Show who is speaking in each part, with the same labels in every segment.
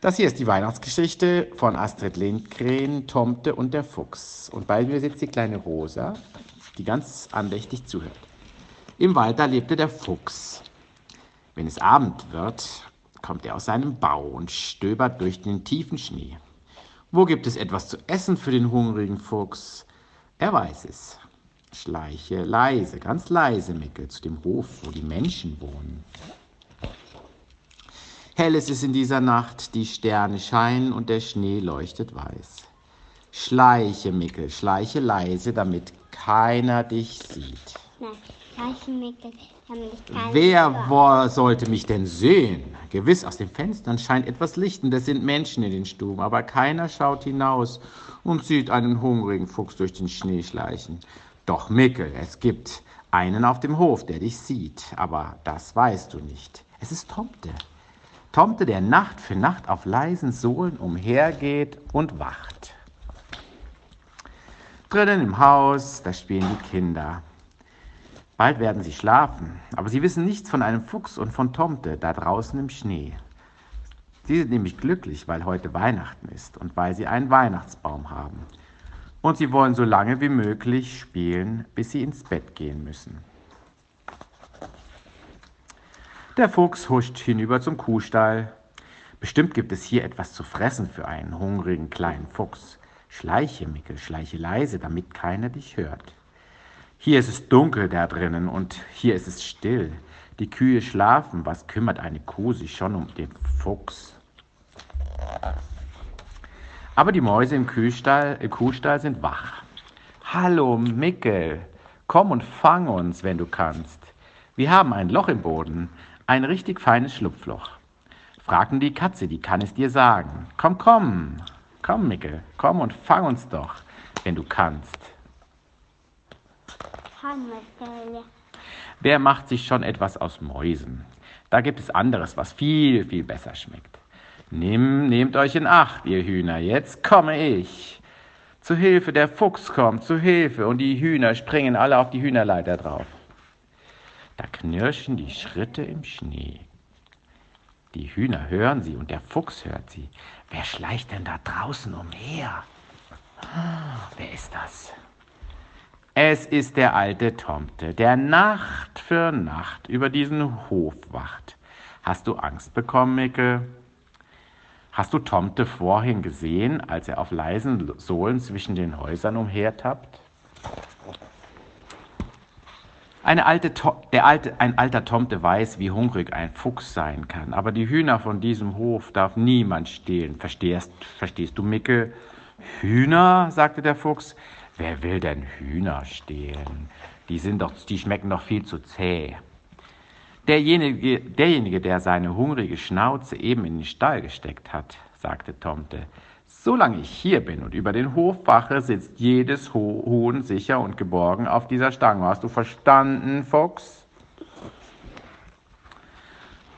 Speaker 1: Das hier ist die Weihnachtsgeschichte von Astrid Lindgren, Tomte und der Fuchs. Und bei mir sitzt die kleine Rosa, die ganz andächtig zuhört. Im Wald da lebte der Fuchs. Wenn es Abend wird, kommt er aus seinem Bau und stöbert durch den tiefen Schnee. Wo gibt es etwas zu essen für den hungrigen Fuchs? Er weiß es. Schleiche leise, ganz leise, Mickel, zu dem Hof, wo die Menschen wohnen. Hell ist es in dieser Nacht, die Sterne scheinen und der Schnee leuchtet weiß. Schleiche, Mickel, schleiche leise, damit keiner dich sieht.
Speaker 2: Nein, schleiche, Mickel, damit keiner
Speaker 1: Wer wo, sollte mich denn sehen? Gewiss, aus den Fenstern scheint etwas Licht und es sind Menschen in den Stuben, aber keiner schaut hinaus und sieht einen hungrigen Fuchs durch den Schnee schleichen. Doch, Mickel, es gibt einen auf dem Hof, der dich sieht, aber das weißt du nicht. Es ist Tomte. Tomte, der Nacht für Nacht auf leisen Sohlen umhergeht und wacht. Drinnen im Haus, da spielen die Kinder. Bald werden sie schlafen, aber sie wissen nichts von einem Fuchs und von Tomte da draußen im Schnee. Sie sind nämlich glücklich, weil heute Weihnachten ist und weil sie einen Weihnachtsbaum haben. Und sie wollen so lange wie möglich spielen, bis sie ins Bett gehen müssen. Der Fuchs huscht hinüber zum Kuhstall. Bestimmt gibt es hier etwas zu fressen für einen hungrigen kleinen Fuchs. Schleiche, Mickel, schleiche leise, damit keiner dich hört. Hier ist es dunkel da drinnen und hier ist es still. Die Kühe schlafen, was kümmert eine Kuh sich schon um den Fuchs? Aber die Mäuse im, Kuhstall, im Kuhstall sind wach. Hallo, Mickel, komm und fang uns, wenn du kannst. Wir haben ein Loch im Boden. Ein richtig feines Schlupfloch. Fragten die Katze, die kann es dir sagen. Komm, komm, komm, Mickel, komm und fang uns doch, wenn du kannst. Wer macht sich schon etwas aus Mäusen? Da gibt es anderes, was viel, viel besser schmeckt. Nimm, nehmt euch in Acht, ihr Hühner, jetzt komme ich. Zu Hilfe, der Fuchs kommt, zu Hilfe, und die Hühner springen alle auf die Hühnerleiter drauf. Da knirschen die Schritte im Schnee. Die Hühner hören sie und der Fuchs hört sie. Wer schleicht denn da draußen umher? Wer ist das? Es ist der alte Tomte, der Nacht für Nacht über diesen Hof wacht. Hast du Angst bekommen, Mickel? Hast du Tomte vorhin gesehen, als er auf leisen Sohlen zwischen den Häusern umhertappt? Alte, der alte, ein alter Tomte weiß, wie hungrig ein Fuchs sein kann, aber die Hühner von diesem Hof darf niemand stehlen. Verstehst, verstehst du, Mickel? Hühner, sagte der Fuchs. Wer will denn Hühner stehlen? Die sind doch, die schmecken doch viel zu zäh. Derjenige, derjenige, der seine hungrige Schnauze eben in den Stall gesteckt hat, sagte Tomte, Solange ich hier bin und über den Hof wache, sitzt jedes Huhn sicher und geborgen auf dieser Stange. Hast du verstanden, Fuchs?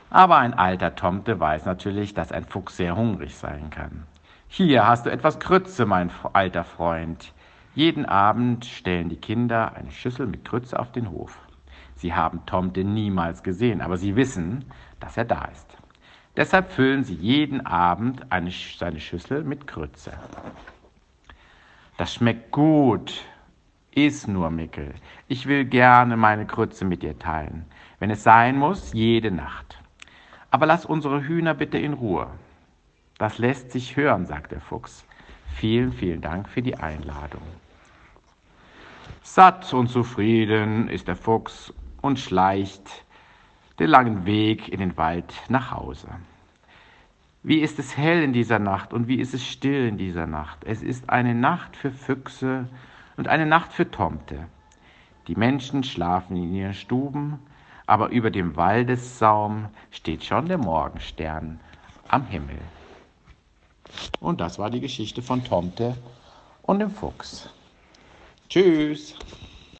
Speaker 1: Aber ein alter Tomte weiß natürlich, dass ein Fuchs sehr hungrig sein kann. Hier hast du etwas Krütze, mein alter Freund. Jeden Abend stellen die Kinder eine Schüssel mit Krütze auf den Hof. Sie haben Tomte niemals gesehen, aber sie wissen, dass er da ist. Deshalb füllen sie jeden Abend eine, seine Schüssel mit Krütze. Das schmeckt gut. Iss nur, Mickel. Ich will gerne meine Krütze mit dir teilen. Wenn es sein muss, jede Nacht. Aber lass unsere Hühner bitte in Ruhe. Das lässt sich hören, sagt der Fuchs. Vielen, vielen Dank für die Einladung. Satt und zufrieden ist der Fuchs und schleicht den langen Weg in den Wald nach Hause. Wie ist es hell in dieser Nacht und wie ist es still in dieser Nacht? Es ist eine Nacht für Füchse und eine Nacht für Tomte. Die Menschen schlafen in ihren Stuben, aber über dem Waldessaum steht schon der Morgenstern am Himmel. Und das war die Geschichte von Tomte und dem Fuchs. Tschüss.